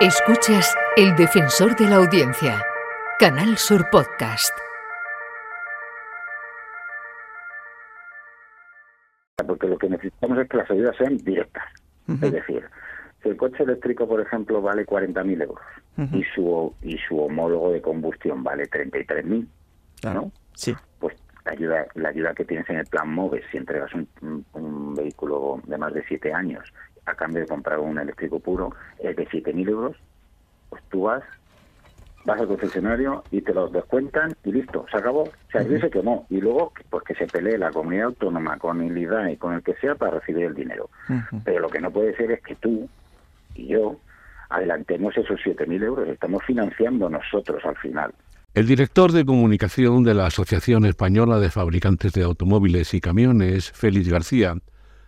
Escuchas El Defensor de la Audiencia, Canal Sur Podcast. Porque lo que necesitamos es que las ayudas sean directas. Es decir, si el coche eléctrico, por ejemplo, vale 40.000 euros y, su, y su homólogo de combustión vale 33.000, ¿no? Sí. Pues la ayuda, la ayuda que tienes en el plan MOVES, si entregas un, un vehículo de más de 7 años a cambio de comprar un eléctrico puro es de 7.000 euros, pues tú vas, vas al concesionario y te los descuentan y listo, se acabó. O sea, uh se quemó. Y luego, pues que se pelee la comunidad autónoma con el IDA y con el que sea para recibir el dinero. Pero lo que no puede ser es que tú y yo adelantemos esos 7.000 euros. Estamos financiando nosotros al final. El director de comunicación de la Asociación Española de Fabricantes de Automóviles y Camiones, Félix García,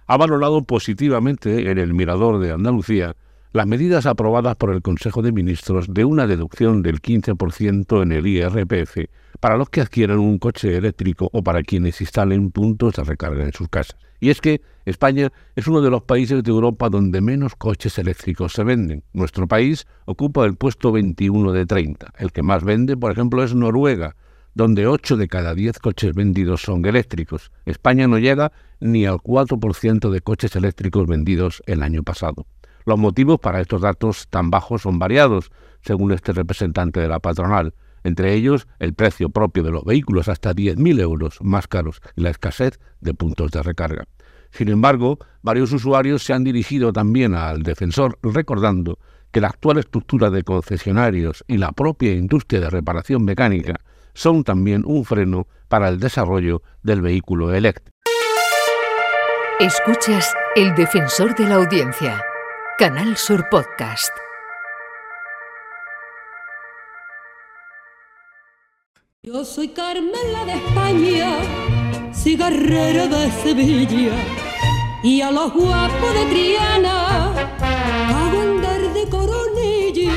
ha valorado positivamente en el Mirador de Andalucía las medidas aprobadas por el Consejo de Ministros de una deducción del 15% en el IRPF para los que adquieran un coche eléctrico o para quienes instalen puntos de recarga en sus casas. Y es que España es uno de los países de Europa donde menos coches eléctricos se venden. Nuestro país ocupa el puesto 21 de 30. El que más vende, por ejemplo, es Noruega, donde 8 de cada 10 coches vendidos son eléctricos. España no llega ni al 4% de coches eléctricos vendidos el año pasado. Los motivos para estos datos tan bajos son variados, según este representante de la patronal. Entre ellos, el precio propio de los vehículos hasta 10.000 euros más caros y la escasez de puntos de recarga. Sin embargo, varios usuarios se han dirigido también al defensor recordando que la actual estructura de concesionarios y la propia industria de reparación mecánica son también un freno para el desarrollo del vehículo eléctrico. Escuchas El Defensor de la Audiencia, Canal Sur Podcast. Yo soy Carmela de España, cigarrera de Sevilla, y a los guapos de Triana hago andar de coronilla,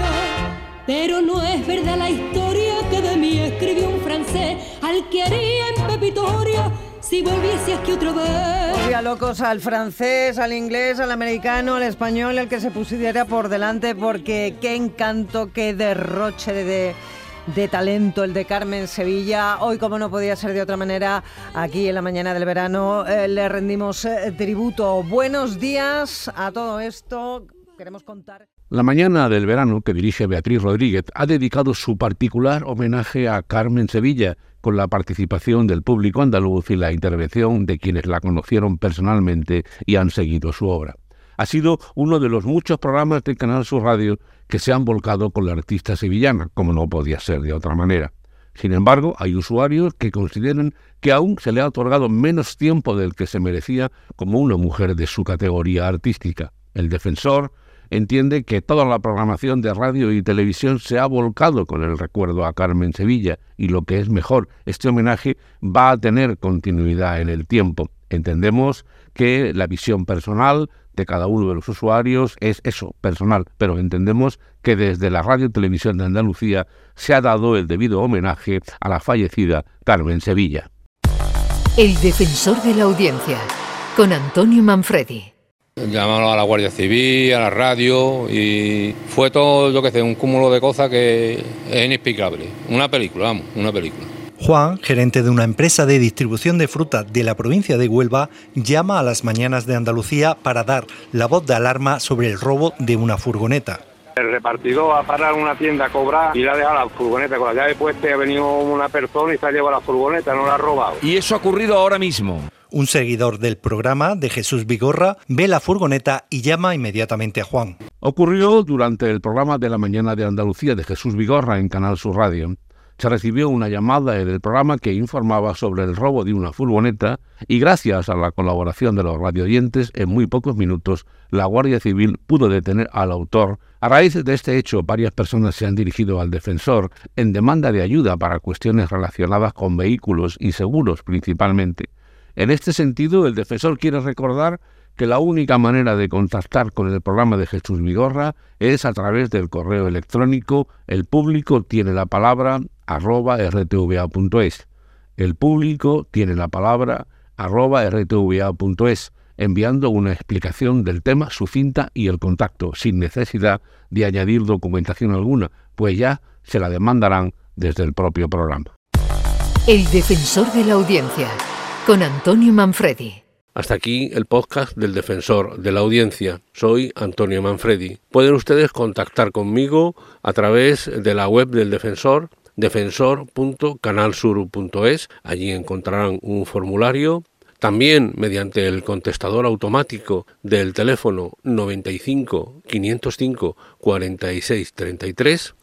pero no es verdad la historia de mí escribió un francés al que haría en Pepitoria si volviese aquí otra vez. Volvía locos al francés, al inglés, al americano, al español, el que se pusiera por delante, porque qué encanto, qué derroche de, de, talento el de Carmen Sevilla. Hoy, como no podía ser de otra manera, aquí en la mañana del verano eh, le rendimos eh, tributo. Buenos días a todo esto. Queremos contar. La mañana del verano que dirige Beatriz Rodríguez ha dedicado su particular homenaje a Carmen Sevilla, con la participación del público andaluz y la intervención de quienes la conocieron personalmente y han seguido su obra. Ha sido uno de los muchos programas del Canal Sur Radio que se han volcado con la artista sevillana, como no podía ser de otra manera. Sin embargo, hay usuarios que consideran que aún se le ha otorgado menos tiempo del que se merecía como una mujer de su categoría artística. El defensor, entiende que toda la programación de radio y televisión se ha volcado con el recuerdo a Carmen Sevilla y lo que es mejor, este homenaje va a tener continuidad en el tiempo. Entendemos que la visión personal de cada uno de los usuarios es eso, personal, pero entendemos que desde la radio y televisión de Andalucía se ha dado el debido homenaje a la fallecida Carmen Sevilla. El defensor de la audiencia, con Antonio Manfredi. Llamaron a la Guardia Civil, a la radio y fue todo, yo que sé, un cúmulo de cosas que es inexplicable. Una película, vamos, una película. Juan, gerente de una empresa de distribución de fruta de la provincia de Huelva, llama a las mañanas de Andalucía para dar la voz de alarma sobre el robo de una furgoneta. El repartidor va a parar una tienda a cobrar y le ha dejado la furgoneta con la llave puesta y ha venido una persona y se ha llevado la furgoneta, no la ha robado. Y eso ha ocurrido ahora mismo. Un seguidor del programa de Jesús Vigorra ve la furgoneta y llama inmediatamente a Juan. Ocurrió durante el programa de la mañana de Andalucía de Jesús Vigorra en Canal Sur Radio. se recibió una llamada en el programa que informaba sobre el robo de una furgoneta y gracias a la colaboración de los radioyentes, en muy pocos minutos la Guardia Civil pudo detener al autor. A raíz de este hecho, varias personas se han dirigido al defensor en demanda de ayuda para cuestiones relacionadas con vehículos y seguros principalmente. En este sentido, el defensor quiere recordar que la única manera de contactar con el programa de Jesús Vigorra es a través del correo electrónico. El público tiene la palabra arroba rtva.es. El público tiene la palabra arroba rtva.es, enviando una explicación del tema, su cinta y el contacto, sin necesidad de añadir documentación alguna, pues ya se la demandarán desde el propio programa. El defensor de la audiencia, con Antonio Manfredi. Hasta aquí el podcast del defensor de la audiencia. Soy Antonio Manfredi. Pueden ustedes contactar conmigo a través de la web del defensor defensor.canalsur.es. Allí encontrarán un formulario también mediante el contestador automático del teléfono 95 505 46 33